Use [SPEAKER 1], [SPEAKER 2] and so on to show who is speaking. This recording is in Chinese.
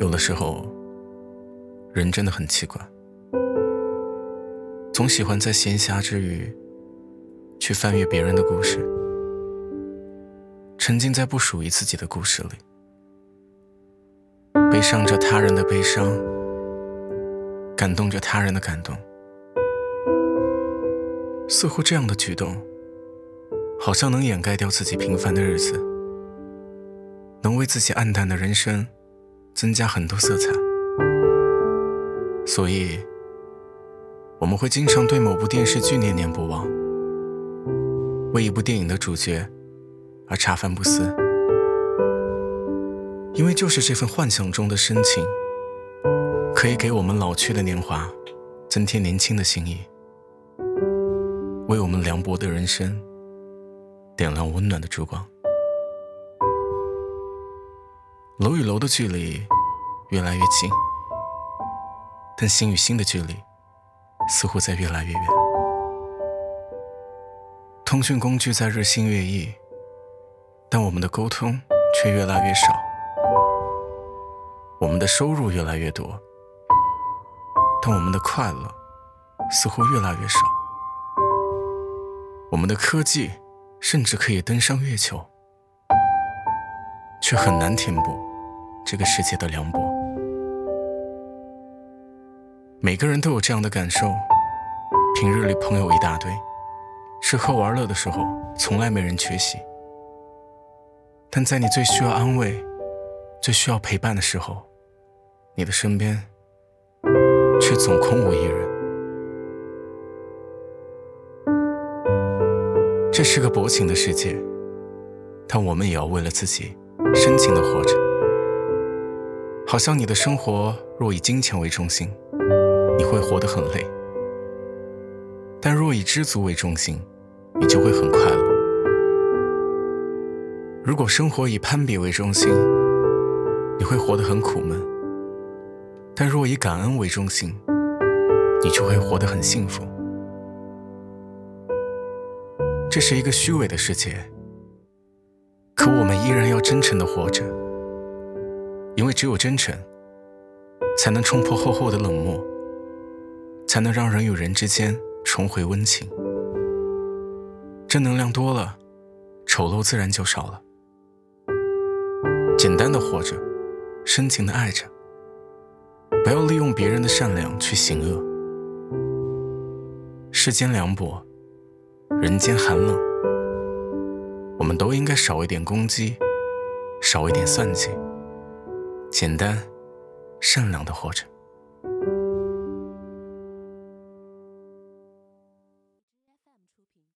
[SPEAKER 1] 有的时候，人真的很奇怪，总喜欢在闲暇之余去翻阅别人的故事，沉浸在不属于自己的故事里，悲伤着他人的悲伤，感动着他人的感动。似乎这样的举动，好像能掩盖掉自己平凡的日子，能为自己暗淡的人生。增加很多色彩，所以我们会经常对某部电视剧念念不忘，为一部电影的主角而茶饭不思，因为就是这份幻想中的深情，可以给我们老去的年华增添年轻的心意，为我们凉薄的人生点亮温暖的烛光。楼与楼的距离越来越近，但心与心的距离似乎在越来越远。通讯工具在日新月异，但我们的沟通却越来越少。我们的收入越来越多，但我们的快乐似乎越来越少。我们的科技甚至可以登上月球，却很难填补。这个世界的凉薄，每个人都有这样的感受。平日里朋友一大堆，吃喝玩乐的时候从来没人缺席，但在你最需要安慰、最需要陪伴的时候，你的身边却总空无一人。这是个薄情的世界，但我们也要为了自己深情的活着。好像你的生活若以金钱为中心，你会活得很累；但若以知足为中心，你就会很快乐。如果生活以攀比为中心，你会活得很苦闷；但若以感恩为中心，你就会活得很幸福。这是一个虚伪的世界，可我们依然要真诚的活着。因为只有真诚，才能冲破厚厚的冷漠，才能让人与人之间重回温情。正能量多了，丑陋自然就少了。简单的活着，深情的爱着，不要利用别人的善良去行恶。世间凉薄，人间寒冷，我们都应该少一点攻击，少一点算计。简单、善良的活着。